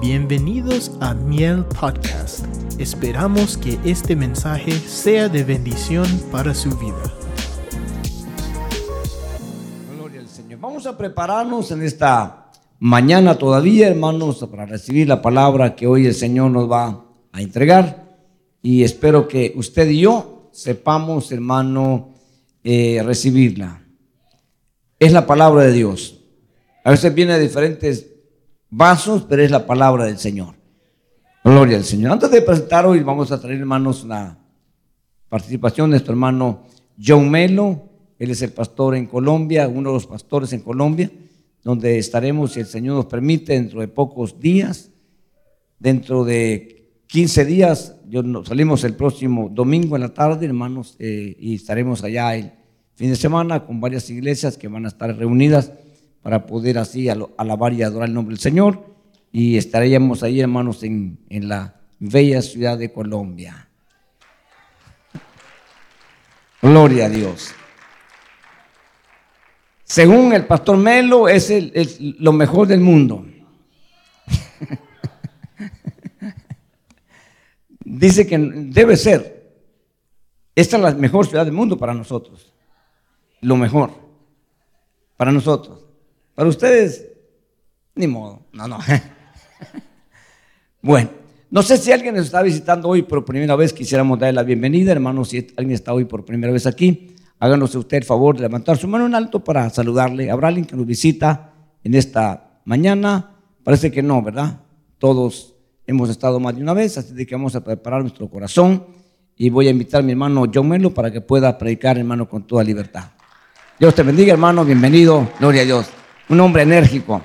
Bienvenidos a Miel Podcast. Esperamos que este mensaje sea de bendición para su vida. Gloria al Señor. Vamos a prepararnos en esta mañana todavía, hermanos, para recibir la palabra que hoy el Señor nos va a entregar. Y espero que usted y yo sepamos, hermano, eh, recibirla. Es la palabra de Dios. A veces viene de diferentes vasos, pero es la palabra del Señor. Gloria al Señor. Antes de presentar hoy, vamos a traer, hermanos, la participación de nuestro hermano John Melo. Él es el pastor en Colombia, uno de los pastores en Colombia, donde estaremos, si el Señor nos permite, dentro de pocos días. Dentro de 15 días, yo, salimos el próximo domingo en la tarde, hermanos, eh, y estaremos allá el fin de semana con varias iglesias que van a estar reunidas para poder así alabar y adorar el nombre del Señor. Y estaríamos ahí, hermanos, en, en la bella ciudad de Colombia. Gloria a Dios. Según el pastor Melo, es, lo mejor del mundo. Dice que debe ser. Esta es la mejor ciudad del mundo para nosotros. Lo mejor. Para nosotros. Para ustedes, ni modo. No, no. Bueno, no sé si alguien nos está visitando hoy por primera vez, quisiéramos darle la bienvenida, hermanos. Si alguien está hoy por primera vez aquí, háganos usted el favor de levantar su mano en alto para saludarle. ¿Habrá alguien que nos visita en esta mañana? Parece que no, ¿verdad? Todos hemos estado más de una vez, así que vamos a preparar nuestro corazón y voy a invitar a mi hermano John Melo para que pueda predicar, hermano, con toda libertad. Dios te bendiga, hermano, bienvenido, gloria a Dios. Un hombre enérgico.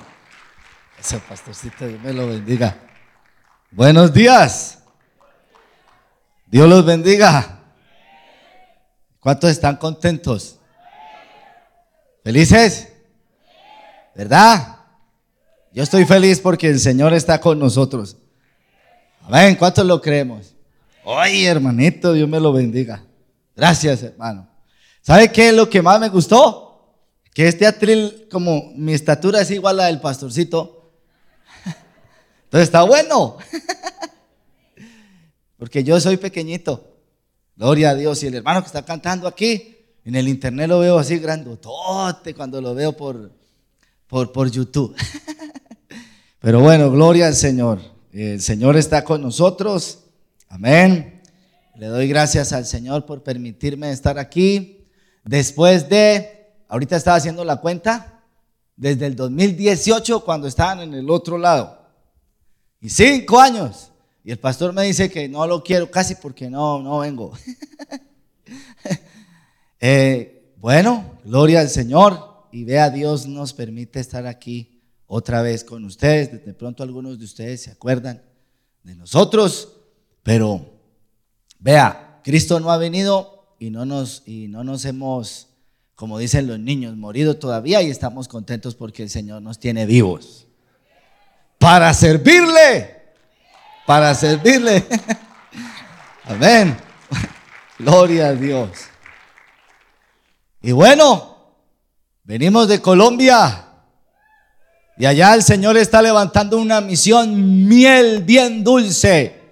Ese pastorcito, Dios me lo bendiga. Buenos días. Dios los bendiga. ¿Cuántos están contentos? ¿Felices? ¿Verdad? Yo estoy feliz porque el Señor está con nosotros. Amén. ¿Cuántos lo creemos? Oye, hermanito, Dios me lo bendiga. Gracias, hermano. ¿Sabe qué es lo que más me gustó? Que este atril, como mi estatura es igual a la del pastorcito. Entonces está bueno. Porque yo soy pequeñito. Gloria a Dios. Y el hermano que está cantando aquí, en el internet lo veo así grandotote cuando lo veo por, por, por YouTube. Pero bueno, gloria al Señor. El Señor está con nosotros. Amén. Le doy gracias al Señor por permitirme estar aquí. Después de, ahorita estaba haciendo la cuenta, desde el 2018 cuando estaban en el otro lado. Y cinco años. Y el pastor me dice que no lo quiero casi porque no, no vengo. Eh, bueno, gloria al Señor. Y vea, Dios nos permite estar aquí otra vez con ustedes. De pronto algunos de ustedes se acuerdan de nosotros. Pero vea, Cristo no ha venido y no nos, y no nos hemos, como dicen los niños, morido todavía y estamos contentos porque el Señor nos tiene vivos. Para servirle para servirle. Amén. Gloria a Dios. Y bueno, venimos de Colombia. Y allá el Señor está levantando una misión miel bien dulce.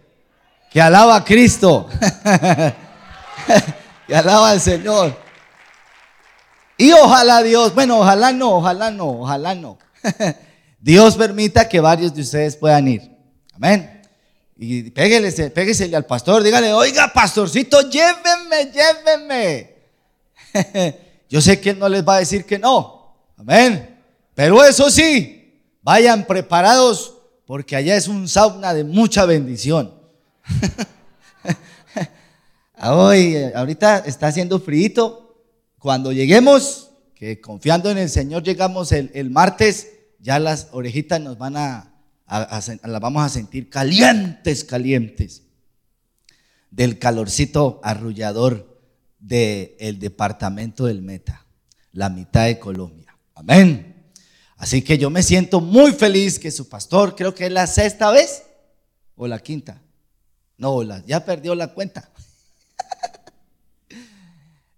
Que alaba a Cristo. que alaba al Señor. Y ojalá Dios, bueno, ojalá no, ojalá no, ojalá no. Dios permita que varios de ustedes puedan ir. Amén. Y péguele, al pastor, dígale, oiga, pastorcito, llévenme, llévenme. Yo sé que él no les va a decir que no. Amén. Pero eso sí, vayan preparados porque allá es un sauna de mucha bendición. Hoy, ahorita está haciendo frío. Cuando lleguemos, que confiando en el Señor llegamos el, martes, ya las orejitas nos van a, las vamos a sentir calientes, calientes, del calorcito arrullador del departamento del Meta, la mitad de Colombia. Amén. Así que yo me siento muy feliz que su pastor, creo que es la sexta vez o la quinta. No, ya perdió la cuenta.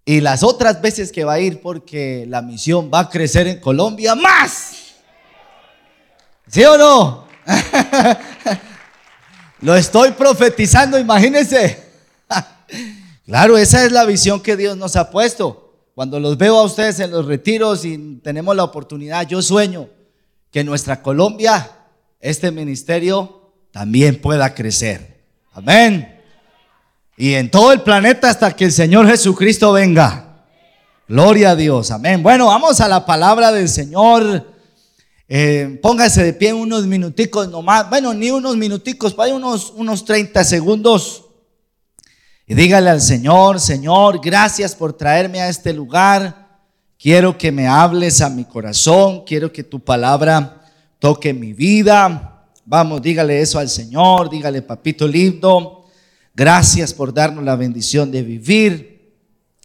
Y las otras veces que va a ir porque la misión va a crecer en Colombia más. ¿Sí o no? Lo estoy profetizando, imagínense. claro, esa es la visión que Dios nos ha puesto. Cuando los veo a ustedes en los retiros y tenemos la oportunidad, yo sueño que nuestra Colombia este ministerio también pueda crecer. Amén. Y en todo el planeta hasta que el Señor Jesucristo venga. Gloria a Dios. Amén. Bueno, vamos a la palabra del Señor. Eh, póngase de pie unos minuticos nomás. Bueno, ni unos minuticos, para unos, unos 30 segundos. Y dígale al Señor, Señor, gracias por traerme a este lugar. Quiero que me hables a mi corazón. Quiero que tu palabra toque mi vida. Vamos, dígale eso al Señor. Dígale, papito lindo. Gracias por darnos la bendición de vivir.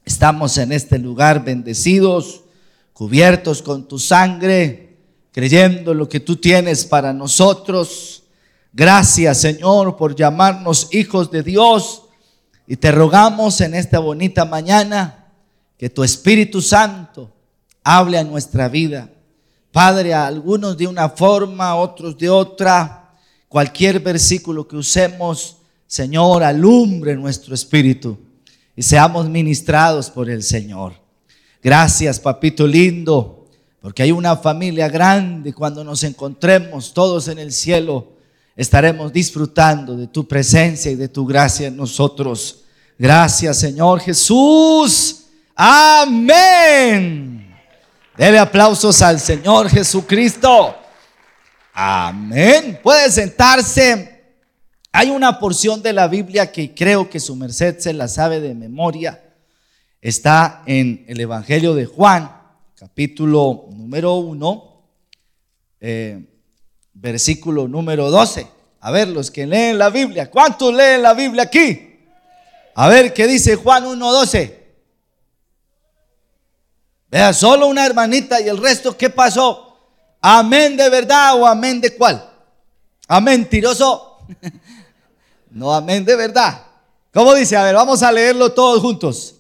Estamos en este lugar bendecidos, cubiertos con tu sangre, creyendo lo que tú tienes para nosotros. Gracias, Señor, por llamarnos hijos de Dios y te rogamos en esta bonita mañana que tu Espíritu Santo hable a nuestra vida. Padre, a algunos de una forma, otros de otra. Cualquier versículo que usemos, Señor, alumbre nuestro espíritu y seamos ministrados por el Señor. Gracias, papito lindo, porque hay una familia grande. Cuando nos encontremos todos en el cielo, estaremos disfrutando de tu presencia y de tu gracia en nosotros. Gracias, Señor Jesús. Amén. Dele aplausos al Señor Jesucristo. Amén. Puede sentarse. Hay una porción de la Biblia que creo que su merced se la sabe de memoria. Está en el Evangelio de Juan, capítulo número 1, eh, versículo número 12. A ver, los que leen la Biblia, ¿cuántos leen la Biblia aquí? A ver, ¿qué dice Juan 1.12? Vea, solo una hermanita y el resto, ¿qué pasó? Amén de verdad o amén de cuál? Amén, tiroso. no, amén de verdad. ¿Cómo dice? A ver, vamos a leerlo todos juntos.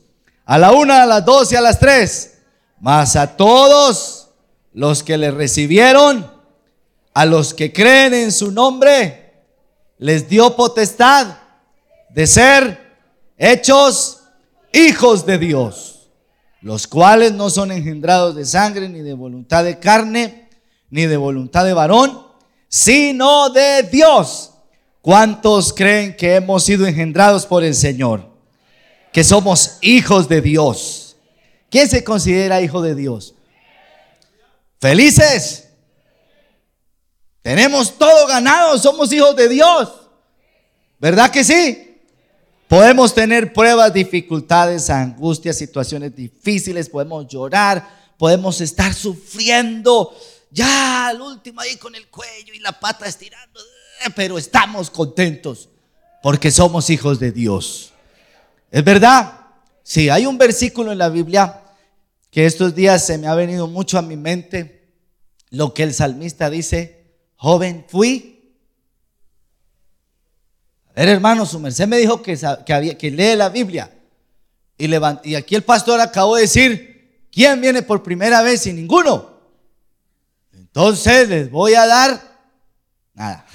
A la una, a las dos y a las tres. Mas a todos los que le recibieron, a los que creen en su nombre, les dio potestad de ser hechos hijos de Dios, los cuales no son engendrados de sangre, ni de voluntad de carne, ni de voluntad de varón, sino de Dios. ¿Cuántos creen que hemos sido engendrados por el Señor? Que somos hijos de Dios. ¿Quién se considera hijo de Dios? Felices. Tenemos todo ganado, somos hijos de Dios. ¿Verdad que sí? Podemos tener pruebas, dificultades, angustias, situaciones difíciles, podemos llorar, podemos estar sufriendo, ya al último ahí con el cuello y la pata estirando, pero estamos contentos porque somos hijos de Dios. ¿Es verdad? Sí, hay un versículo en la Biblia que estos días se me ha venido mucho a mi mente, lo que el salmista dice, joven fui a hermano, su merced me dijo que, que, había, que lee la Biblia. Y, y aquí el pastor acabó de decir, ¿quién viene por primera vez y ninguno? Entonces les voy a dar nada.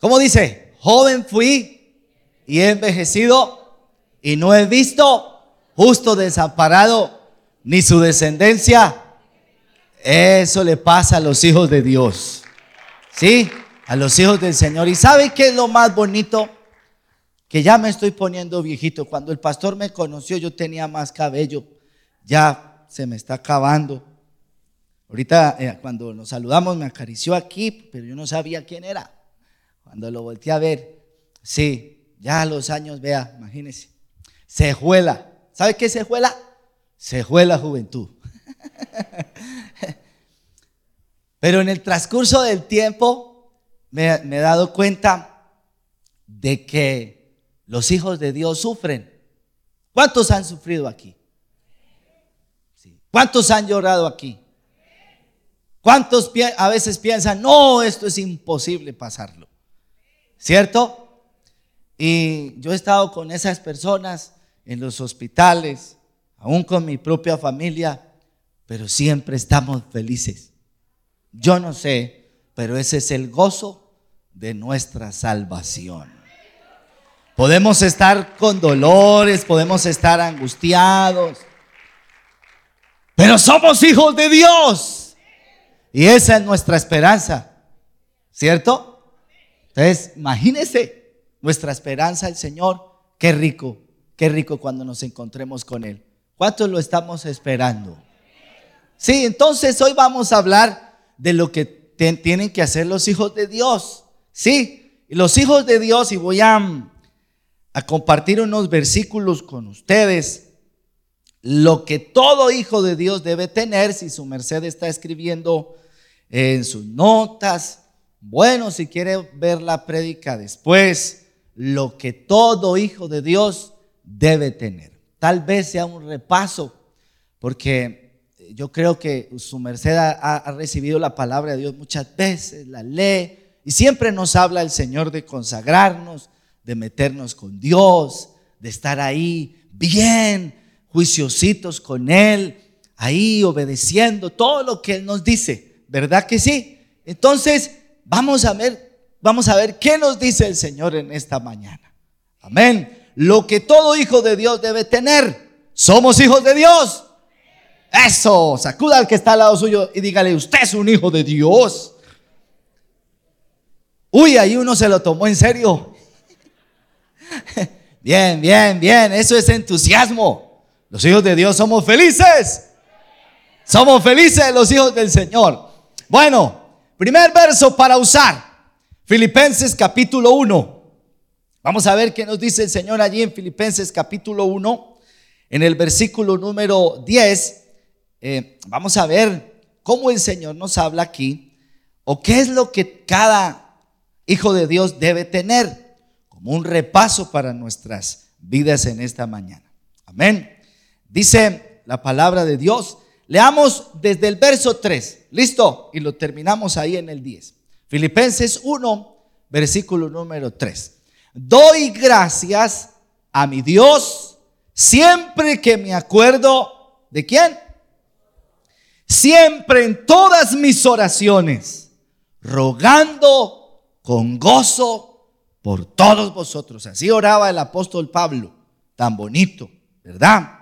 ¿Cómo dice? Joven fui y he envejecido y no he visto justo desamparado ni su descendencia. Eso le pasa a los hijos de Dios. ¿Sí? a los hijos del Señor. ¿Y sabe qué es lo más bonito? Que ya me estoy poniendo viejito. Cuando el pastor me conoció yo tenía más cabello. Ya se me está acabando. Ahorita eh, cuando nos saludamos me acarició aquí, pero yo no sabía quién era. Cuando lo volteé a ver, sí, ya a los años, vea, imagínese, se juela. ¿Sabe qué se juela? Se juela juventud. Pero en el transcurso del tiempo me, he dado cuenta de que los hijos de Dios sufren. ¿Cuántos han sufrido aquí? ¿Cuántos han llorado aquí? ¿Cuántos a veces piensan, no, esto es imposible pasarlo? ¿Cierto? Y yo he estado con esas personas en los hospitales, aún con mi propia familia, pero siempre estamos felices. Yo no sé pero ese es el gozo de nuestra salvación. Podemos estar con dolores, podemos estar angustiados, pero somos hijos de Dios. Y esa es nuestra esperanza, ¿cierto? Entonces, imagínense nuestra esperanza el Señor. Qué rico, qué rico cuando nos encontremos con Él. ¿Cuántos lo estamos esperando? Sí, entonces hoy vamos a hablar de lo que tienen que hacer los hijos de Dios. Sí, los hijos de Dios, y voy a, a compartir unos versículos con ustedes. Lo que todo hijo de Dios debe tener, si su merced está escribiendo en sus notas. Bueno, si quiere ver la prédica después, lo que todo hijo de Dios debe tener. Tal vez sea un repaso, porque yo creo que su merced ha, recibido la palabra de Dios muchas veces, la lee, y siempre nos habla el Señor de consagrarnos, de meternos con Dios, de estar ahí bien, juiciositos con Él, ahí obedeciendo todo lo que Él nos dice, ¿verdad que sí? Entonces, vamos a ver, vamos a ver qué nos dice el Señor en esta mañana. Amén. Lo que todo hijo de Dios debe tener. Somos hijos de Dios. Eso, sacuda al que está al lado suyo y dígale, usted es un hijo de Dios. Uy, ahí uno se lo tomó en serio. Bien, bien, bien, eso es entusiasmo. Los hijos de Dios somos felices. Somos felices los hijos del Señor. Bueno, primer verso para usar. Filipenses capítulo 1. Vamos a ver qué nos dice el Señor allí en Filipenses capítulo 1, en el versículo número 10 eh, vamos a ver cómo el Señor nos habla aquí, o qué es lo que cada hijo de Dios debe tener, como un repaso para nuestras vidas en esta mañana. Amén. Dice la palabra de Dios. Leamos desde el verso 3. ¿Listo? Y lo terminamos ahí en el 10. Filipenses 1, versículo número 3. Doy gracias a mi Dios siempre que me acuerdo de quién? siempre en todas mis oraciones, rogando con gozo por todos vosotros. Así oraba el apóstol Pablo, tan bonito, ¿verdad?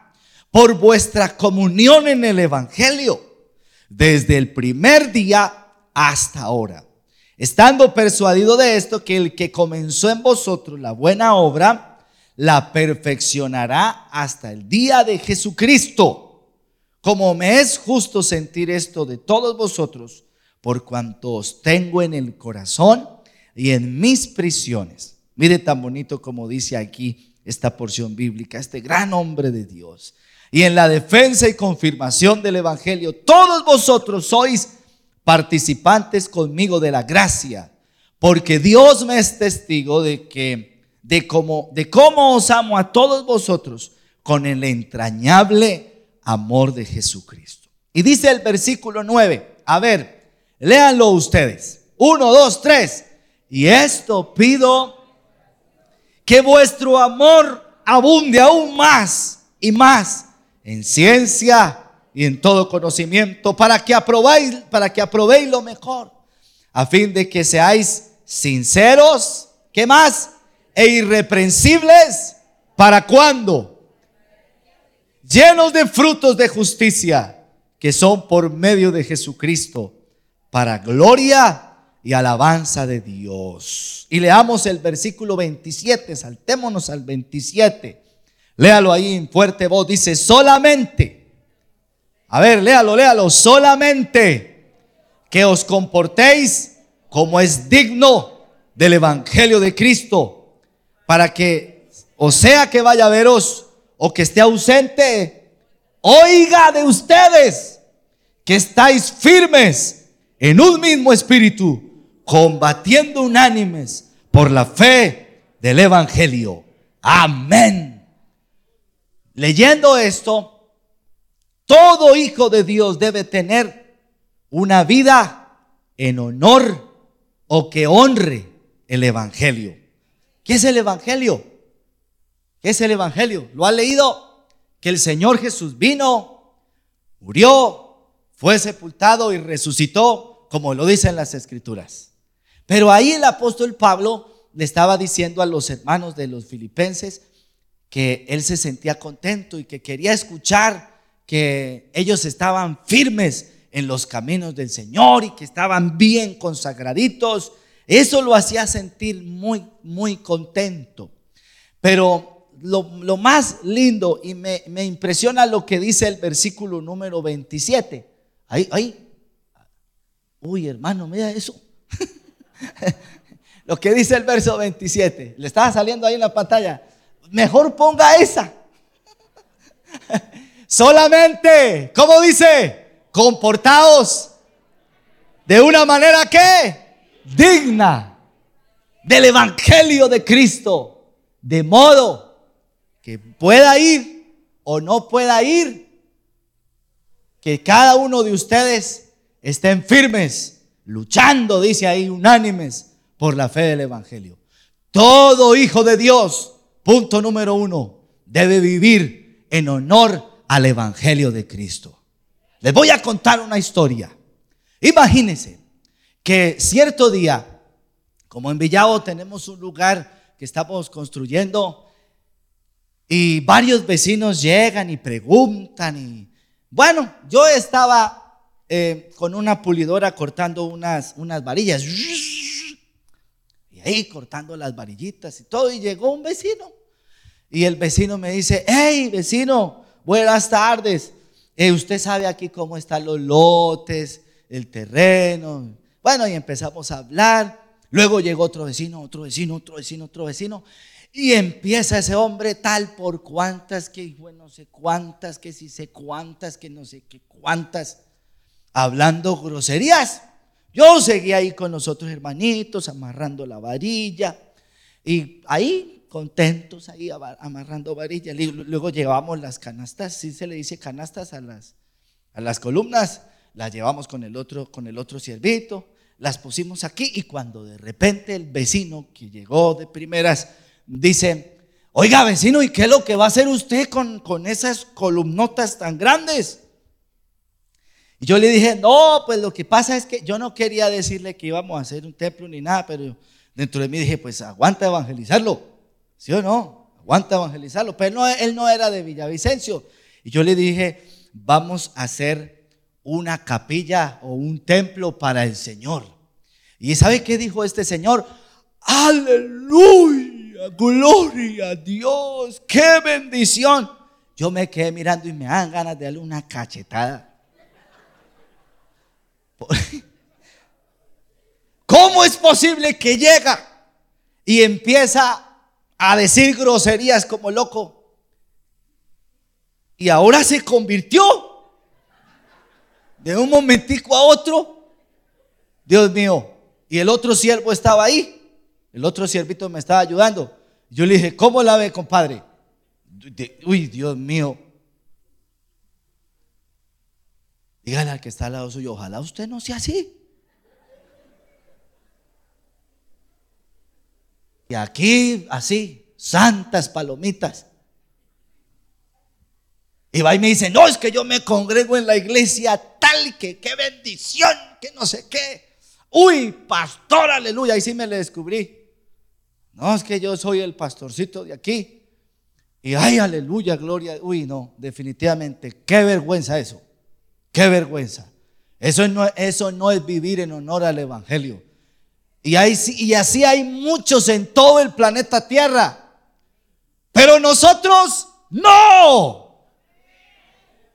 Por vuestra comunión en el Evangelio, desde el primer día hasta ahora. Estando persuadido de esto, que el que comenzó en vosotros la buena obra, la perfeccionará hasta el día de Jesucristo como me es justo sentir esto de todos vosotros, por cuanto os tengo en el corazón y en mis prisiones. Mire tan bonito como dice aquí esta porción bíblica, este gran hombre de Dios. Y en la defensa y confirmación del Evangelio, todos vosotros sois participantes conmigo de la gracia, porque Dios me es testigo de que de cómo de cómo os amo a todos vosotros con el entrañable amor de Jesucristo. Y dice el versículo 9, a ver, léanlo ustedes. Uno, dos, tres. Y esto pido que vuestro amor abunde aún más y más en ciencia y en todo conocimiento para que aprobéis, para que aprobéis lo mejor, a fin de que seáis sinceros, ¿qué más? E irreprensibles, ¿para cuándo? llenos de frutos de justicia, que son por medio de Jesucristo, para gloria y alabanza de Dios. Y leamos el versículo 27, saltémonos al 27. Léalo ahí en fuerte voz, dice, solamente, a ver, léalo, léalo, solamente que os comportéis como es digno del Evangelio de Cristo, para que, o sea que vaya a veros, o que esté ausente, oiga de ustedes que estáis firmes en un mismo espíritu, combatiendo unánimes por la fe del Evangelio. Amén. Leyendo esto, todo hijo de Dios debe tener una vida en honor o que honre el Evangelio. ¿Qué es el Evangelio? es el Evangelio? ¿Lo ha leído? Que el Señor Jesús vino, murió, fue sepultado y resucitó como lo dicen las escrituras. Pero ahí el apóstol Pablo le estaba diciendo a los hermanos de los filipenses que él se sentía contento y que quería escuchar que ellos estaban firmes en los caminos del Señor y que estaban bien consagraditos. Eso lo hacía sentir muy, muy contento. Pero lo, más lindo y me, me, impresiona lo que dice el versículo número 27. Ahí, ahí. Uy, hermano, mira eso. lo que dice el verso 27. Le estaba saliendo ahí en la pantalla. Mejor ponga esa. Solamente, ¿cómo dice? Comportaos de una manera que digna del Evangelio de Cristo, de modo que pueda ir o no pueda ir, que cada uno de ustedes estén firmes, luchando, dice ahí, unánimes por la fe del Evangelio. Todo hijo de Dios, punto número uno, debe vivir en honor al Evangelio de Cristo. Les voy a contar una historia. Imagínense que cierto día, como en Villavo tenemos un lugar que estamos construyendo y varios vecinos llegan y preguntan y bueno, yo estaba eh, con una pulidora cortando unas, unas varillas y ahí cortando las varillitas y todo y llegó un vecino y el vecino me dice, hey vecino, buenas tardes. Eh, usted sabe aquí cómo están los lotes, el terreno. Bueno, y empezamos a hablar. Luego llegó otro vecino, otro vecino, otro vecino, otro vecino. Y empieza ese hombre tal por cuantas, que bueno, no sé cuántas, que si sé cuántas, que no sé qué cuántas, hablando groserías. Yo seguí ahí con los otros hermanitos, amarrando la varilla. Y ahí contentos ahí amarrando varillas. Luego llevamos las canastas, si se le dice canastas a las, a las columnas, las llevamos con el otro, con el otro ciervito, las pusimos aquí y cuando de repente el vecino que llegó de primeras dice, oiga vecino, ¿y qué es lo que va a hacer usted con, con esas columnotas tan grandes? Y yo le dije, no, pues lo que pasa es que yo no quería decirle que íbamos a hacer un templo ni nada, pero dentro de mí dije, pues aguanta evangelizarlo. ¿Sí o no? Aguanta evangelizarlo. Pero él no era de Villavicencio. Y yo le dije, vamos a hacer una capilla o un templo para el Señor. ¿Y sabe qué dijo este señor? Aleluya, gloria a Dios, qué bendición. Yo me quedé mirando y me dan ganas de darle una cachetada. ¿Cómo es posible que llega y empieza a decir groserías como loco. Y ahora se convirtió de un momentico a otro. Dios mío. Y el otro siervo estaba ahí. El otro siervito me estaba ayudando. Yo le dije, ¿cómo la ve, compadre? Uy, Dios mío. Dígale al que está al lado suyo, ojalá usted no sea así. Y aquí, así, santas palomitas. Y va y me dice, no, es que yo me congrego en la iglesia tal que qué bendición, que no sé qué. Uy, pastor, aleluya, y sí me le descubrí. No, es que yo soy el pastorcito de aquí. Y ay, aleluya, gloria. Uy, no, definitivamente, qué vergüenza eso. Qué vergüenza. Eso no, eso no es vivir en honor al Evangelio. Y, y así hay muchos en todo el planeta Tierra. Pero nosotros no.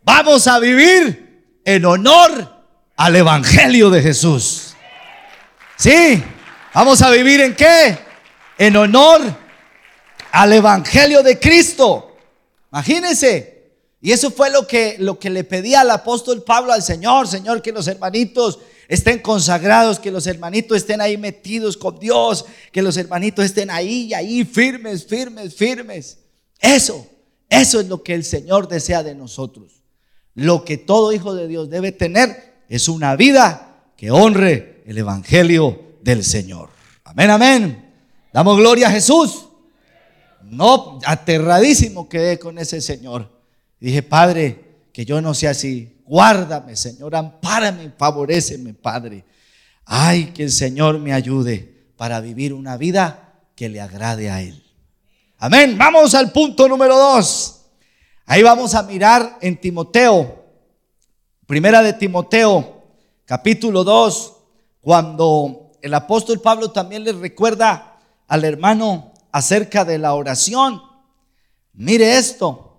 Vamos a vivir en honor al Evangelio de Jesús. Sí, vamos a vivir en qué? En honor al Evangelio de Cristo. Imagínense. Y eso fue lo que, lo que le pedía al apóstol Pablo al Señor, Señor, que los hermanitos estén consagrados, que los hermanitos estén ahí metidos con Dios, que los hermanitos estén ahí, ahí firmes, firmes, firmes. Eso, eso es lo que el Señor desea de nosotros. Lo que todo hijo de Dios debe tener es una vida que honre el Evangelio del Señor. Amén, amén. Damos gloria a Jesús. No, aterradísimo quedé con ese Señor. Dije, Padre, que yo no sea así. Guárdame, Señor, ampárame, favoreceme, Padre. Ay, que el Señor me ayude para vivir una vida que le agrade a Él. Amén. Vamos al punto número dos. Ahí vamos a mirar en Timoteo, primera de Timoteo, capítulo 2, cuando el apóstol Pablo también le recuerda al hermano acerca de la oración. Mire esto.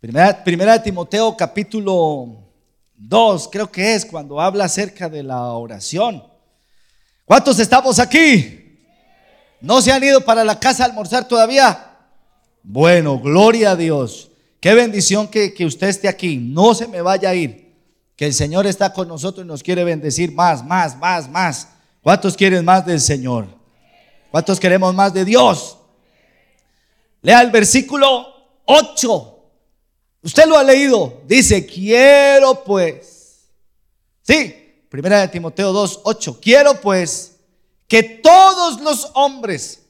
Primera, primera de Timoteo, capítulo 2, creo que es cuando habla acerca de la oración. ¿Cuántos estamos aquí? ¿No se han ido para la casa a almorzar todavía? Bueno, gloria a Dios. Qué bendición que, que usted esté aquí. No se me vaya a ir. Que el Señor está con nosotros y nos quiere bendecir más, más, más, más. ¿Cuántos quieren más del Señor? ¿Cuántos queremos más de Dios? Lea el versículo 8. Usted lo ha leído. Dice, quiero pues. Sí, primera de Timoteo 2, 8. Quiero pues que todos los hombres,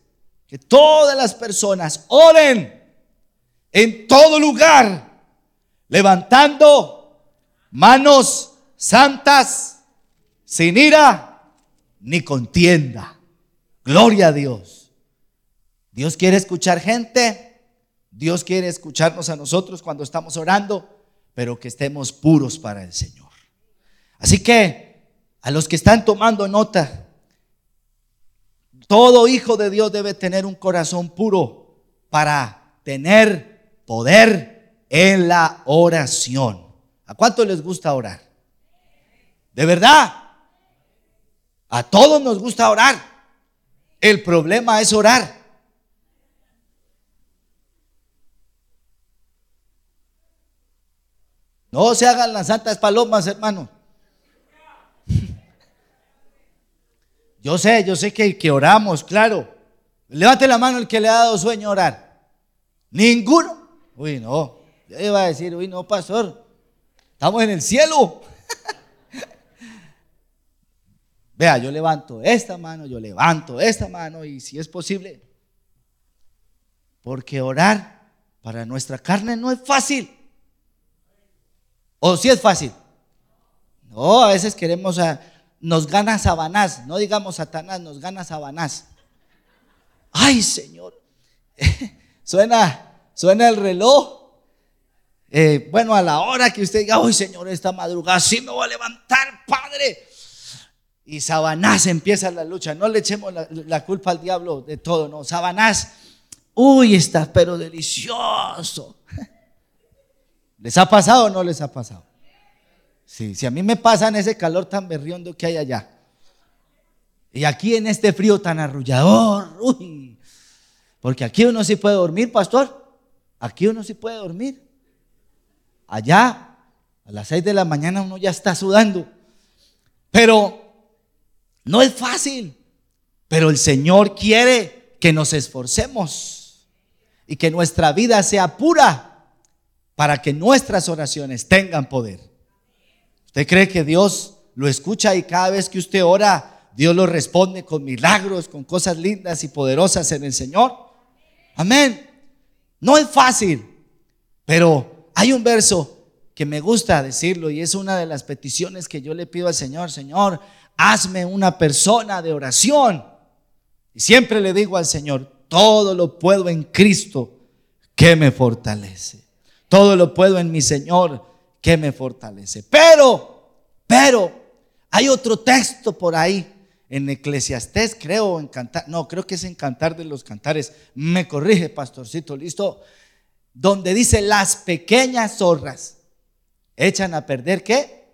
que todas las personas oren en todo lugar, levantando manos santas, sin ira ni contienda. Gloria a Dios. Dios quiere escuchar gente, Dios quiere escucharnos a nosotros cuando estamos orando, pero que estemos puros para el Señor. Así que a los que están tomando nota, todo hijo de Dios debe tener un corazón puro para tener poder en la oración. ¿A cuánto les gusta orar? ¿De verdad? A todos nos gusta orar. El problema es orar. No se hagan las santas palomas, hermano. Yo sé, yo sé que, que oramos, claro. Levante la mano el que le ha dado sueño orar. Ninguno. Uy, no. Yo iba a decir, uy, no, pastor. Estamos en el cielo. Vea, yo levanto esta mano, yo levanto esta mano y si es posible. Porque orar para nuestra carne no es fácil. ¿O si es fácil? No, a veces queremos a, nos gana Sabanás, no digamos Satanás, nos gana Sabanás. Ay, Señor, suena, suena el reloj. Eh, bueno, a la hora que usted diga, ay, Señor, esta madrugada sí me voy a levantar, Padre. Y Sabanás empieza la lucha. No le echemos la, la culpa al diablo de todo, no. Sabanás, uy, está pero delicioso. ¿Les ha pasado o no les ha pasado? Sí, si a mí me pasa en ese calor tan berriondo que hay allá. Y aquí en este frío tan arrullador. Uy, porque aquí uno sí puede dormir, pastor. Aquí uno sí puede dormir. Allá, a las seis de la mañana uno ya está sudando. Pero no es fácil. Pero el Señor quiere que nos esforcemos y que nuestra vida sea pura para que nuestras oraciones tengan poder. ¿Usted cree que Dios lo escucha y cada vez que usted ora, Dios lo responde con milagros, con cosas lindas y poderosas en el Señor? Amén. No es fácil, pero hay un verso que me gusta decirlo y es una de las peticiones que yo le pido al Señor, Señor, hazme una persona de oración. Y siempre le digo al Señor, todo lo puedo en Cristo que me fortalece. Todo lo puedo en mi Señor que me fortalece. Pero, pero, hay otro texto por ahí en Eclesiastés, creo, en Cantar, no, creo que es en Cantar de los Cantares, me corrige, pastorcito, listo, donde dice las pequeñas zorras echan a perder qué?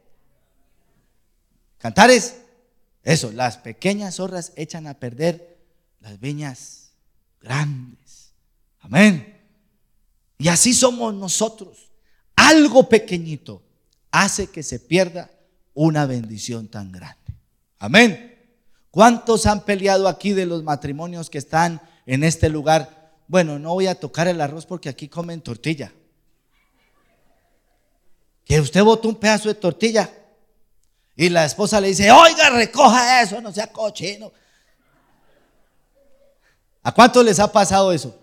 Cantares, eso, las pequeñas zorras echan a perder las viñas grandes. Amén. Y así somos nosotros algo pequeñito hace que se pierda una bendición tan grande. Amén. ¿Cuántos han peleado aquí de los matrimonios que están en este lugar? Bueno, no voy a tocar el arroz porque aquí comen tortilla. Que usted botó un pedazo de tortilla y la esposa le dice, oiga, recoja eso, no sea cochino. ¿A cuántos les ha pasado eso?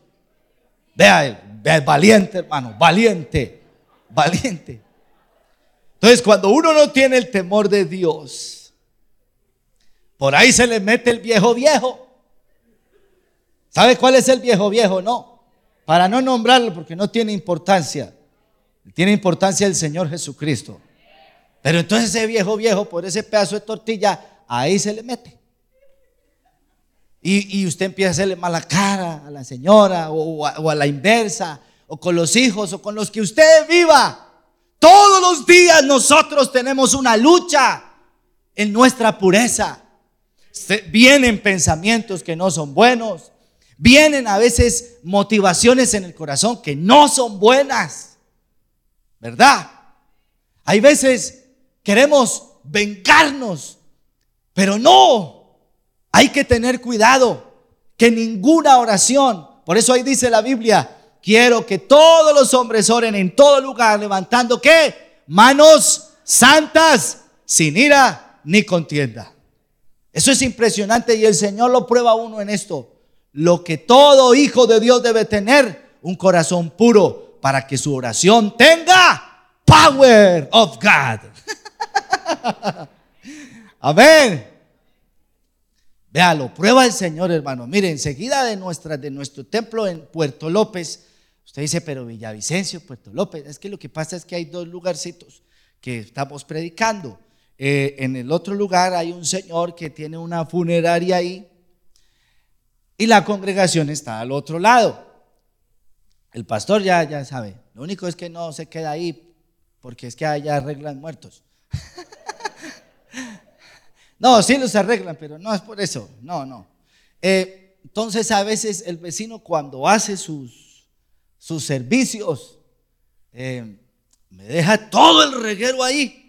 Vea, valiente hermano, valiente valiente. Entonces, cuando uno no tiene el temor de Dios, Por ahí se le mete el viejo viejo. ¿Sabe cuál es el viejo viejo? No. Para no nombrarlo porque no tiene importancia. Tiene importancia el Señor Jesucristo. Pero entonces ese viejo viejo, por ese pedazo de tortilla, ahí se le mete. Y, usted empieza a hacerle mala cara a la señora o, o a la inversa, o con los hijos o con los que usted viva. Todos los días nosotros tenemos una lucha en nuestra pureza. Vienen pensamientos que no son buenos. Vienen a veces motivaciones en el corazón que no son buenas. ¿Verdad? Hay veces queremos vengarnos, pero no. Hay que tener cuidado que ninguna oración, por eso ahí dice la Biblia, quiero que todos los hombres oren en todo lugar levantando qué? Manos santas, sin ira ni contienda. Eso es impresionante y el Señor lo prueba uno en esto. Lo que todo hijo de Dios debe tener, un corazón puro para que su oración tenga power of God. Amén. Véalo, prueba el Señor, hermano. Mire, enseguida de, de nuestro templo en Puerto López, usted dice, pero Villavicencio, Puerto López, es que lo que pasa es que hay dos lugarcitos que estamos predicando. Eh, en el otro lugar hay un señor que tiene una funeraria ahí y la congregación está al otro lado. El pastor ya, ya sabe, lo único es que no se queda ahí porque es que allá arreglan muertos. No, sí los arreglan, pero no es por eso, no, no. Eh, entonces a veces el vecino cuando hace sus, sus servicios, eh, me deja todo el reguero ahí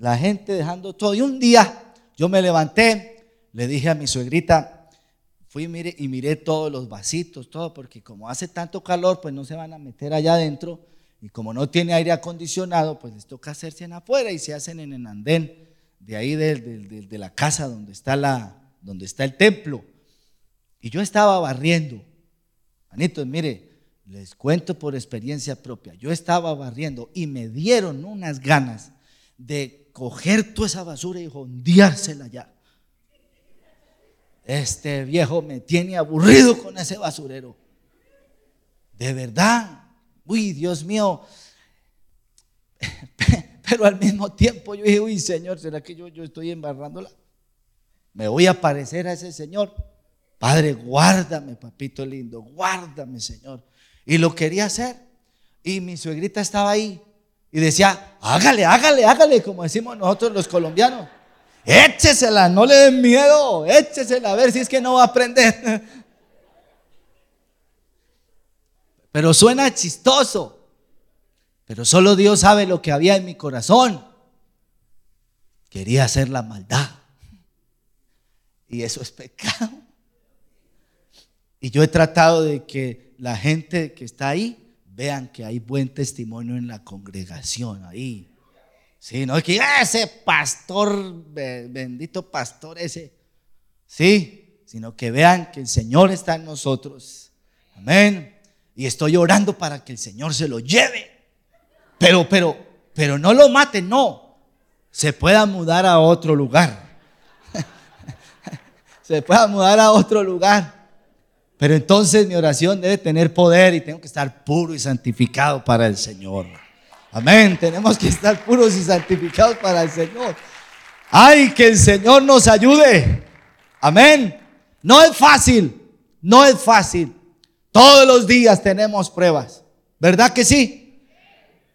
la gente dejando todo. Y un día yo me levanté, le dije a mi suegrita, fui y miré, y miré todos los vasitos, todo, porque como hace tanto calor, pues no se van a meter allá adentro. Y como no tiene aire acondicionado, pues les toca hacerse en afuera y se hacen en el andén de ahí de, la casa donde está, la, donde está el templo. Y yo estaba barriendo. Manitos, mire, les cuento por experiencia propia. Yo estaba barriendo y me dieron unas ganas de coger toda esa basura y jondeársela ya. Este viejo me tiene aburrido con ese basurero. De verdad. Uy, Dios mío. Pero al mismo tiempo yo dije, uy, Señor, ¿será que yo, yo estoy embarrándola? Me voy a parecer a ese Señor. Padre, guárdame, papito lindo, guárdame, Señor. Y lo quería hacer. Y mi suegrita estaba ahí. Y decía, hágale, hágale, hágale, como decimos nosotros los colombianos. Échesela, no le den miedo, échesela a ver si es que no va a aprender. Pero suena chistoso. Pero solo Dios sabe lo que había en mi corazón. Quería hacer la maldad. Y eso es pecado. Y yo he tratado de que la gente que está ahí vean que hay buen testimonio en la congregación ahí. Sí, no es que ah, ese pastor, bendito pastor ese. Sí, sino que vean que el Señor está en nosotros. Amén. Y estoy orando para que el Señor se lo lleve. Pero, pero, pero no lo mate, no. Se pueda mudar a otro lugar. se pueda mudar a otro lugar. Pero entonces mi oración debe tener poder y tengo que estar puro y santificado para el Señor. Amén. Tenemos que estar puros y santificados para el Señor. Ay, que el Señor nos ayude. Amén. No es fácil. No es fácil. Todos los días tenemos pruebas. ¿Verdad que sí?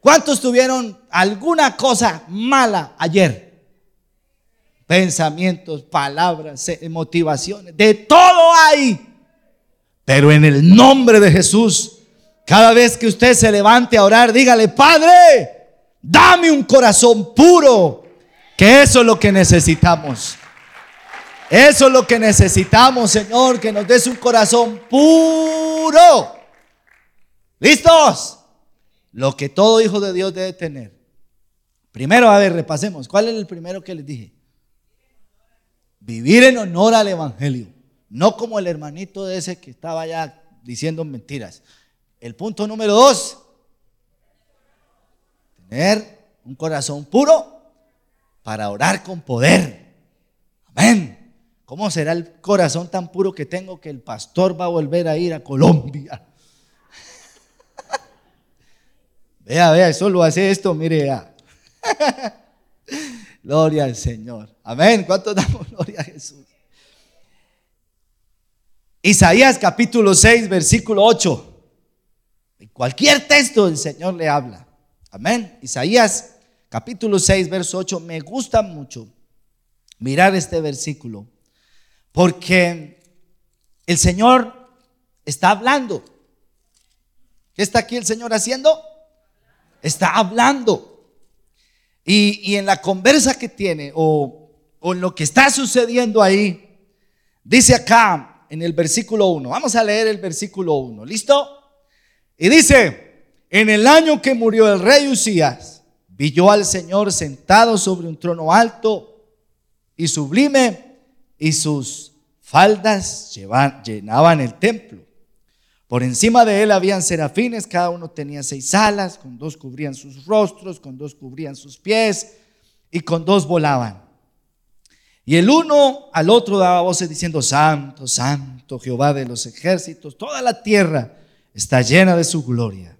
¿Cuántos tuvieron alguna cosa mala ayer? Pensamientos, palabras, motivaciones. De todo hay. Pero en el nombre de Jesús, cada vez que usted se levante a orar, dígale, Padre, dame un corazón puro, que eso es lo que necesitamos. Eso es lo que necesitamos, Señor, que nos des un corazón puro. ¿Listos? Lo que todo hijo de Dios debe tener. Primero, a ver, repasemos. ¿Cuál es el primero que les dije? Vivir en honor al Evangelio. No como el hermanito de ese que estaba ya diciendo mentiras. El punto número dos, tener un corazón puro para orar con poder. Amén. ¿Cómo será el corazón tan puro que tengo que el pastor va a volver a ir a Colombia? Vea, vea, solo hace esto, mire, vea. gloria al Señor. Amén. ¿Cuánto damos gloria a Jesús? Isaías capítulo 6, versículo 8. En cualquier texto el Señor le habla. Amén. Isaías capítulo 6, verso 8. Me gusta mucho mirar este versículo porque el Señor está hablando. ¿Qué está aquí el Señor haciendo? Está hablando. Y, en la conversa que tiene o, o en lo que está sucediendo ahí, dice acá, en el versículo 1. Vamos a leer el versículo 1. ¿Listo? Y dice, en el año que murió el rey Usías, vi yo al Señor sentado sobre un trono alto y sublime, y sus faldas llenaban el templo. Por encima de él habían serafines, cada uno tenía seis alas, con dos cubrían sus rostros, con dos cubrían sus pies, y con dos volaban. Y el uno al otro daba voces diciendo, Santo, Santo, Jehová de los ejércitos, toda la tierra está llena de su gloria.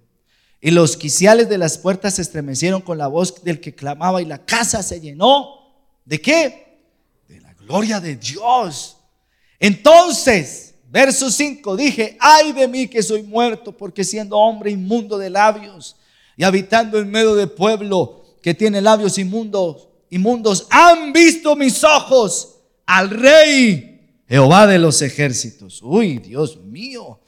Y los quiciales de las puertas se estremecieron con la voz del que clamaba y la casa se llenó. ¿De qué? De la gloria de Dios. Entonces, verso 5, dije, ay de mí que soy muerto, porque siendo hombre inmundo de labios y habitando en medio de pueblo que tiene labios inmundos, inmundos, han visto mis ojos al rey Jehová de los ejércitos. Uy, Dios mío,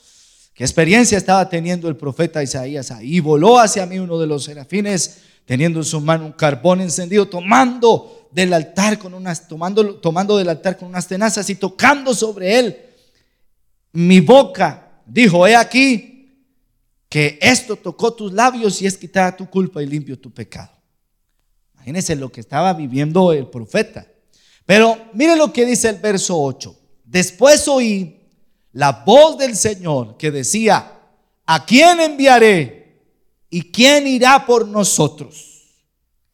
qué experiencia estaba teniendo el profeta Isaías ahí. Voló hacia mí uno de los serafines, teniendo en su mano un carbón encendido, tomando del altar con unas, tomando, tomando del altar con unas tenazas y tocando sobre él. Mi boca dijo, he aquí que esto tocó tus labios y es quitada tu culpa y limpio tu pecado. Imagínense lo que estaba viviendo el profeta. Pero mire lo que dice el verso 8. Después oí la voz del Señor que decía, ¿a quién enviaré? ¿Y quién irá por nosotros?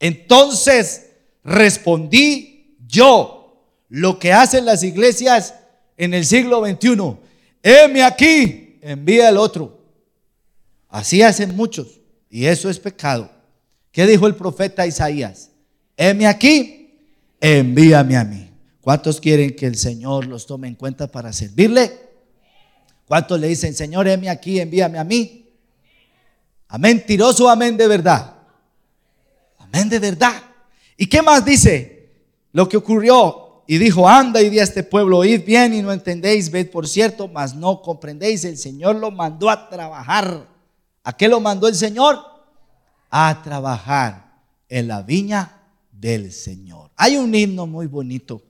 Entonces respondí yo, lo que hacen las iglesias en el siglo XXI. Heme aquí, envía el otro. Así hacen muchos. Y eso es pecado. ¿Qué dijo el profeta Isaías? Heme aquí, envíame a mí. ¿Cuántos quieren que el Señor los tome en cuenta para servirle? ¿Cuántos le dicen, Señor, heme aquí, envíame a mí? Amén, mentiroso, amén de verdad. Amén de verdad. ¿Y qué más dice? Lo que ocurrió. Y dijo, anda y di a este pueblo, oíd bien y no entendéis, ved por cierto, mas no comprendéis. El Señor lo mandó a trabajar. ¿A qué lo mandó el Señor? a trabajar en la viña del Señor. Hay un himno muy bonito.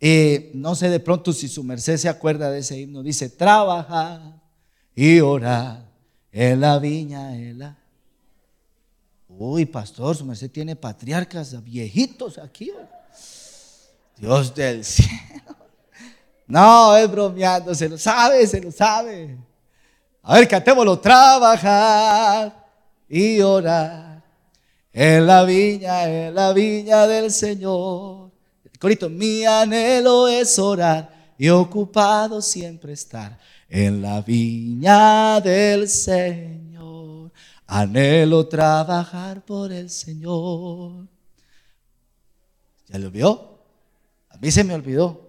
Eh, no sé de pronto si su merced se acuerda de ese himno. Dice, trabajar y orar en la viña. En la... Uy, pastor, su merced tiene patriarcas viejitos aquí. Dios del cielo. No, es bromeando, se lo sabe, se lo sabe. A ver, cantémoslo, trabajar y orar en la viña, en la viña del Señor. Corito, mi anhelo es orar y ocupado siempre estar en la viña del Señor. Anhelo trabajar por el Señor. ¿Ya lo vio? Mí se me olvidó.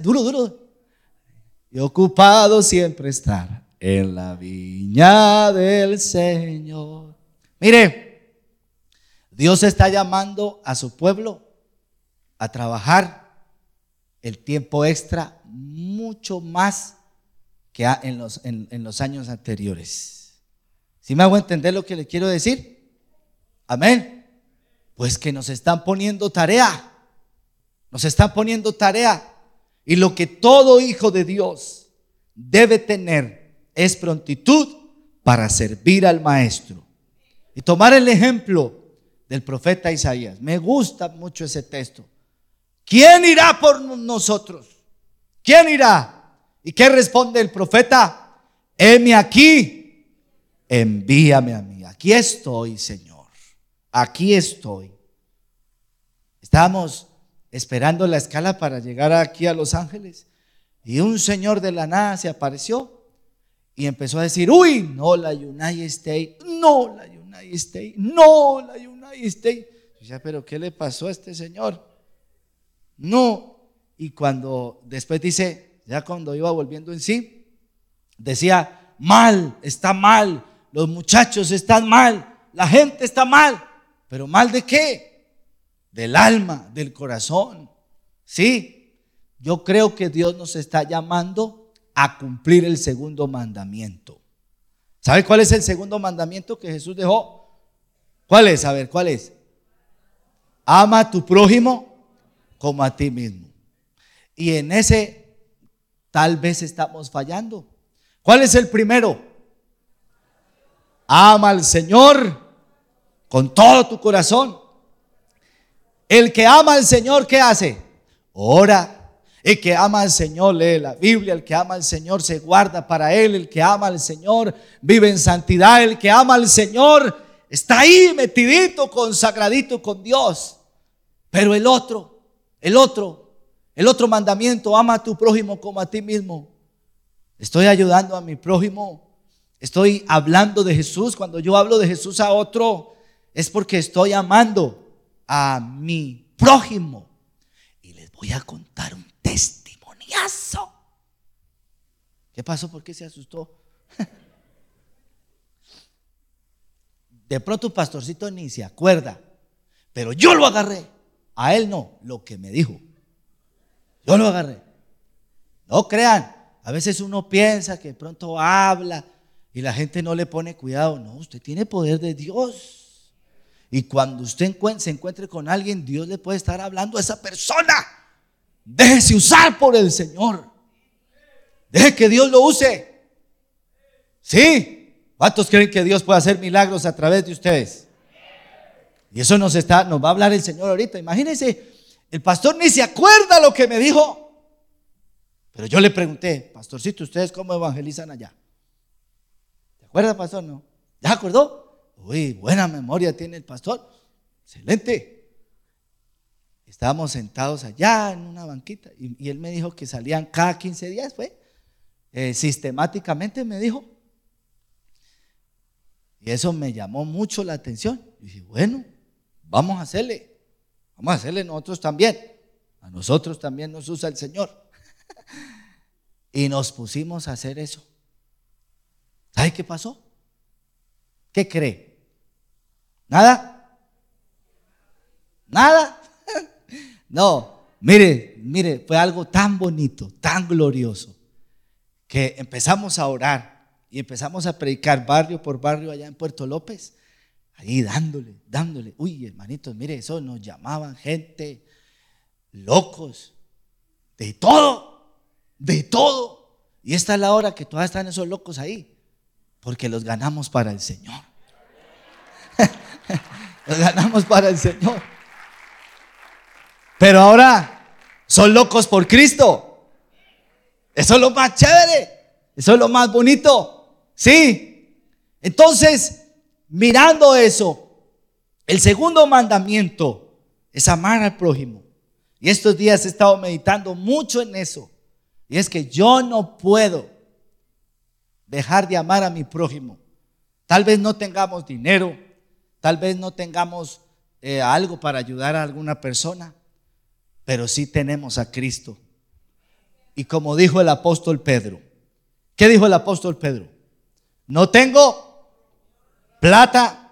duro, duro. Y ocupado siempre estar en la viña del Señor. Mire, Dios está llamando a su pueblo a trabajar el tiempo extra mucho más que en los, en, los años anteriores. ¿Sí me hago entender lo que le quiero decir? Amén. Pues que nos están poniendo tarea. Nos están poniendo tarea. Y lo que todo hijo de Dios debe tener es prontitud para servir al maestro. Y tomar el ejemplo del profeta Isaías. Me gusta mucho ese texto. ¿Quién irá por nosotros? ¿Quién irá? ¿Y qué responde el profeta? Heme aquí, envíame a mí. Aquí estoy, Señor. Aquí estoy. Estamos esperando la escala para llegar aquí a Los Ángeles. Y un señor de la nada se apareció y empezó a decir, uy, no la United States, no la United States, no la United States. Ya, pero ¿qué le pasó a este señor? No. Y cuando después dice, ya cuando iba volviendo en sí, decía, mal, está mal, los muchachos están mal, la gente está mal, pero mal de qué? Del alma, del corazón. Sí, yo creo que Dios nos está llamando a cumplir el segundo mandamiento. ¿Sabe cuál es el segundo mandamiento que Jesús dejó? ¿Cuál es? A ver, ¿cuál es? Ama a tu prójimo como a ti mismo. Y en ese tal vez estamos fallando. ¿Cuál es el primero? Ama al Señor con todo tu corazón. El que ama al Señor, ¿qué hace? Ora. El que ama al Señor lee la Biblia, el que ama al Señor se guarda para Él, el que ama al Señor vive en santidad, el que ama al Señor está ahí metidito, consagradito con Dios. Pero el otro, el otro, el otro mandamiento, ama a tu prójimo como a ti mismo. Estoy ayudando a mi prójimo, estoy hablando de Jesús. Cuando yo hablo de Jesús a otro, es porque estoy amando a mi prójimo. Y les voy a contar un testimoniazo. ¿Qué pasó? ¿Por qué se asustó? De pronto pastorcito ni se acuerda, pero yo lo agarré. A él no, lo que me dijo. Yo lo agarré. No crean, a veces uno piensa que de pronto habla y la gente no le pone cuidado. No, usted tiene poder de Dios. Y cuando usted se encuentre con alguien, Dios le puede estar hablando a esa persona. Déjese usar por el Señor. Deje que Dios lo use. Sí. ¿Cuántos creen que Dios puede hacer milagros a través de ustedes? Y eso nos está, nos va a hablar el Señor ahorita. Imagínense, el pastor ni se acuerda lo que me dijo. Pero yo le pregunté, pastorcito, ¿ustedes cómo evangelizan allá? ¿Se acuerda, pastor? No. ¿Ya acordó? Uy, buena memoria tiene el pastor. Excelente. Estábamos sentados allá en una banquita y, él me dijo que salían cada 15 días, fue. Eh, sistemáticamente me dijo. Y eso me llamó mucho la atención. Y dije, bueno, vamos a hacerle. Vamos a hacerle nosotros también. A nosotros también nos usa el Señor. y nos pusimos a hacer eso. ¿Sabe qué pasó? ¿Qué cree? ¿Nada? ¿Nada? No, mire, mire, fue algo tan bonito, tan glorioso, que empezamos a orar y empezamos a predicar barrio por barrio allá en Puerto López, ahí dándole, dándole. Uy, hermanitos, mire, eso nos llamaban gente locos, de todo, de todo. Y esta es la hora que todavía están esos locos ahí, porque los ganamos para el Señor. los ganamos para el Señor. Pero ahora son locos por Cristo. Eso es lo más chévere. Eso es lo más bonito. Sí. Entonces, mirando eso, el segundo mandamiento es amar al prójimo. Y estos días he estado meditando mucho en eso. Y es que yo no puedo dejar de amar a mi prójimo. Tal vez no tengamos dinero, tal vez no tengamos eh, algo para ayudar a alguna persona, pero sí tenemos a Cristo. Y como dijo el apóstol Pedro, ¿qué dijo el apóstol Pedro? No tengo plata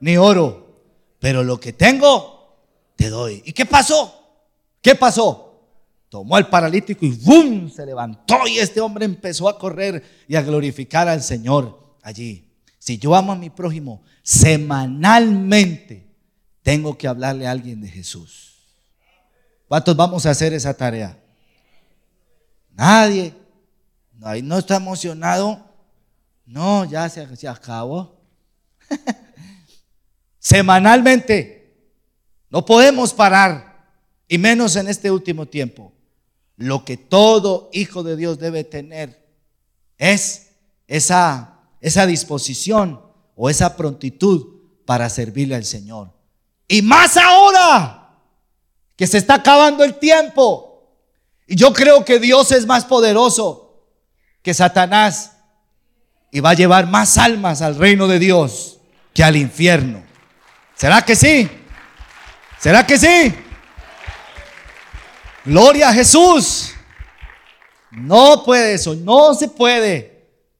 ni oro, pero lo que tengo te doy. ¿Y qué pasó? ¿Qué pasó? Tomó al paralítico y ¡bum! se levantó y este hombre empezó a correr y a glorificar al Señor allí. Si yo amo a mi prójimo, semanalmente tengo que hablarle a alguien de Jesús. ¿Cuántos vamos a hacer esa tarea? Nadie. Ahí no está emocionado. No, ya se, se acabó. Semanalmente. No podemos parar. Y menos en este último tiempo. Lo que todo hijo de Dios debe tener es esa, esa disposición o esa prontitud para servirle al Señor. Y más ahora que se está acabando el tiempo. Y yo creo que Dios es más poderoso que Satanás y va a llevar más almas al reino de Dios que al infierno. ¿Será que sí? ¿Será que sí? Gloria a Jesús. No puede eso, no se puede.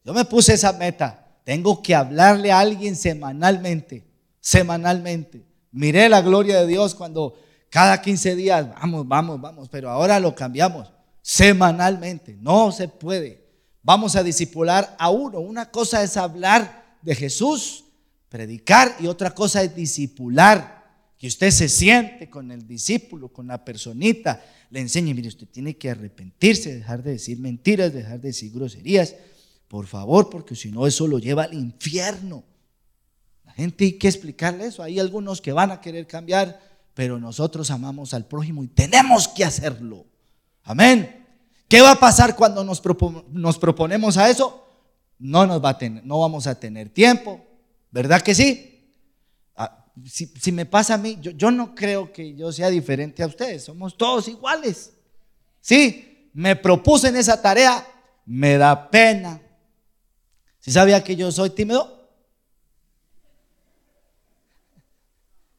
Yo me puse esa meta. Tengo que hablarle a alguien semanalmente, semanalmente. Miré la gloria de Dios cuando cada 15 días, vamos, vamos, vamos, pero ahora lo cambiamos semanalmente. No se puede. Vamos a disipular a uno. Una cosa es hablar de Jesús, predicar, y otra cosa es disipular. Que usted se siente con el discípulo, con la personita, le enseñe, mire, usted tiene que arrepentirse, dejar de decir mentiras, dejar de decir groserías, por favor, porque si no eso lo lleva al infierno. La gente hay que explicarle eso. Hay algunos que van a querer cambiar, pero nosotros amamos al prójimo y tenemos que hacerlo. Amén. ¿Qué va a pasar cuando nos, proponemos a eso? No, nos va a tener, no vamos a tener tiempo, ¿verdad que sí? Ah, si, me pasa a mí, yo, yo no creo que yo sea diferente a ustedes, somos todos iguales. Sí, me propuse en esa tarea, me da pena, ¿Si sabía que yo soy tímido?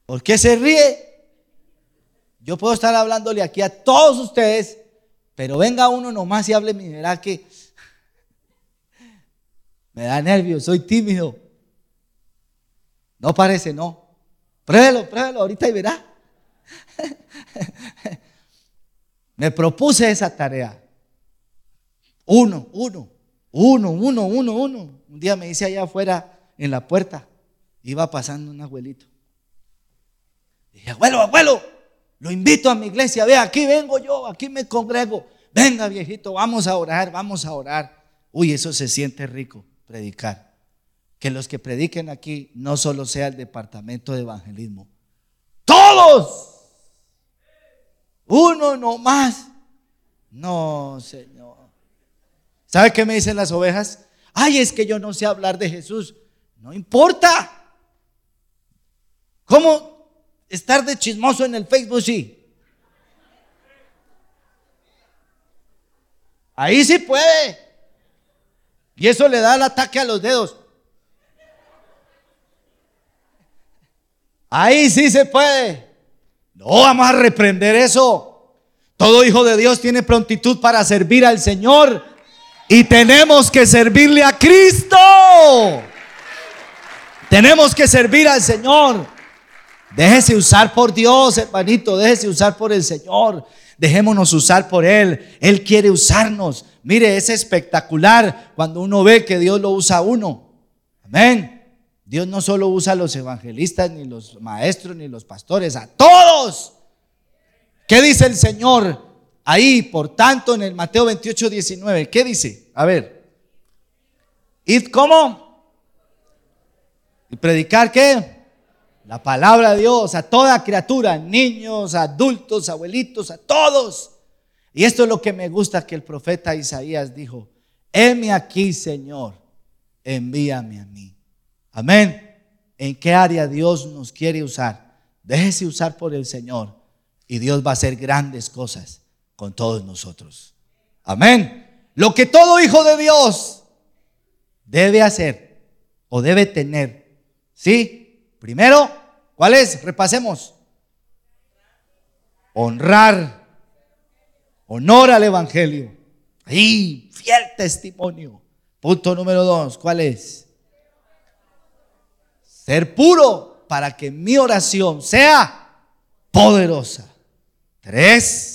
¿Por qué se ríe? Yo puedo estar hablándole aquí a todos ustedes, pero venga uno nomás y hable y verá que me da nervios, soy tímido. No parece, no. Pruébelo, pruébelo ahorita y verá. Me propuse esa tarea. Uno, uno. Uno, uno, uno, uno. Un día me dice allá afuera en la puerta, iba pasando un abuelito. Dije, abuelo, abuelo, lo invito a mi iglesia, ve, aquí vengo yo, aquí me congrego. Venga, viejito, vamos a orar, vamos a orar. Uy, eso se siente rico, predicar. Que los que prediquen aquí no solo sea el departamento de evangelismo, todos. Uno no más. No, Señor. ¿Sabe qué me dicen las ovejas? Ay, es que yo no sé hablar de Jesús. No importa. ¿Cómo estar de chismoso en el Facebook? Sí. Ahí sí puede. Y eso le da el ataque a los dedos. Ahí sí se puede. No, vamos a reprender eso. Todo hijo de Dios tiene prontitud para servir al Señor. Y tenemos que servirle a Cristo. Tenemos que servir al Señor. Déjese usar por Dios, hermanito. Déjese usar por el Señor. Dejémonos usar por Él. Él quiere usarnos. Mire, es espectacular cuando uno ve que Dios lo usa a uno. Amén. Dios no solo usa a los evangelistas, ni los maestros, ni los pastores, a todos. ¿Qué dice el Señor? Ahí, por tanto, en el Mateo 28, 19, ¿qué dice? A ver. ¿Id cómo? ¿Y predicar qué? La palabra de Dios a toda criatura, niños, adultos, abuelitos, a todos. Y esto es lo que me gusta que el profeta Isaías dijo. Heme aquí, Señor, envíame a mí. Amén. ¿En qué área Dios nos quiere usar? Déjese usar por el Señor y Dios va a hacer grandes cosas con todos nosotros. Amén. Lo que todo hijo de Dios debe hacer o debe tener. ¿Sí? Primero, ¿cuál es? Repasemos. Honrar. Honor al Evangelio. Ahí, fiel testimonio. Punto número dos, ¿cuál es? Ser puro para que mi oración sea poderosa. Tres,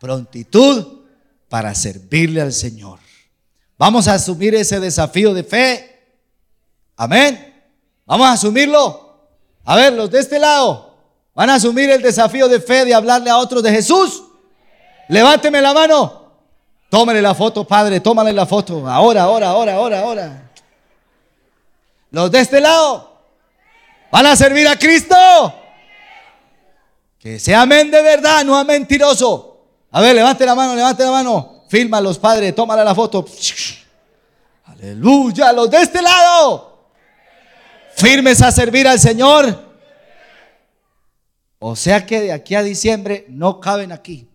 prontitud para servirle al Señor. Vamos a asumir ese desafío de fe. Amén. Vamos a asumirlo. A ver, los de este lado van a asumir el desafío de fe de hablarle a otros de Jesús. Levánteme la mano. Tómale la foto, Padre, tómale la foto. Ahora, ahora, ahora, ahora, ahora. Los de este lado van a servir a Cristo. Que sea amén de verdad, no a mentiroso. A ver, levante la mano, levante la mano. Filma los padres, tómale la foto. Aleluya, los de este lado. Firmes a servir al Señor. O sea que de aquí a diciembre no caben aquí.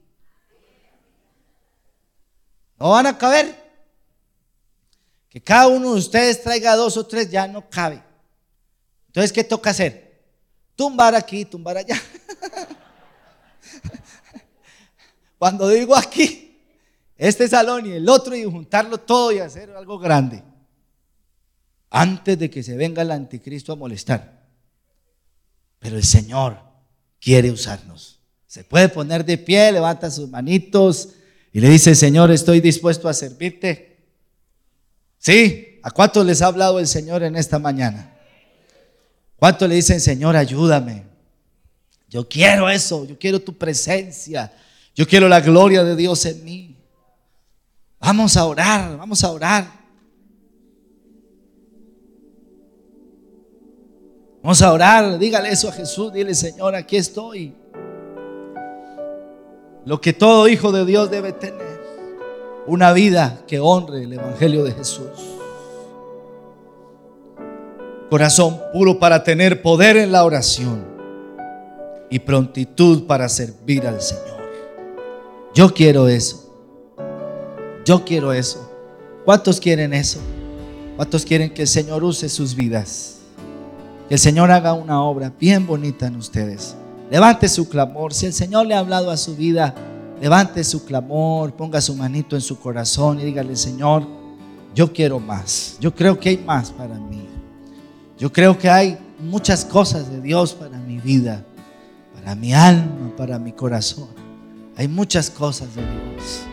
No van a caber. Que cada uno de ustedes traiga dos o tres ya no cabe. Entonces, ¿qué toca hacer? Tumbar aquí, tumbar allá. Cuando digo aquí, este salón y el otro y juntarlo todo y hacer algo grande. Antes de que se venga el anticristo a molestar. Pero el Señor quiere usarnos. Se puede poner de pie, levanta sus manitos y le dice, Señor, estoy dispuesto a servirte. ¿Sí? ¿A cuántos les ha hablado el Señor en esta mañana? ¿Cuántos le dicen, Señor, ayúdame? Yo quiero eso, yo quiero tu presencia, yo quiero la gloria de Dios en mí. Vamos a orar, vamos a orar. Vamos a orar, dígale eso a Jesús, dile Señor, aquí estoy. Lo que todo hijo de Dios debe tener, una vida que honre el Evangelio de Jesús. Corazón puro para tener poder en la oración y prontitud para servir al Señor. Yo quiero eso. Yo quiero eso. ¿Cuántos quieren eso? ¿Cuántos quieren que el Señor use sus vidas? Que el Señor haga una obra bien bonita en ustedes. Levante su clamor. Si el Señor le ha hablado a su vida, levante su clamor, ponga su manito en su corazón y dígale, Señor, yo quiero más. Yo creo que hay más para mí. Yo creo que hay muchas cosas de Dios para mi vida, para mi alma, para mi corazón. Hay muchas cosas de Dios.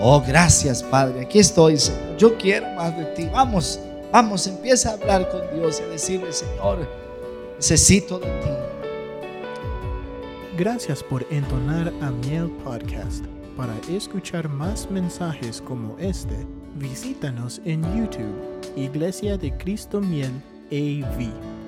Oh, gracias, Padre. Aquí estoy, Señor. Yo quiero más de ti. Vamos. Vamos, empieza a hablar con Dios y a decirle, Señor, necesito de ti. Gracias por entonar a Miel Podcast. Para escuchar más mensajes como este, visítanos en YouTube, Iglesia de Cristo Miel AV.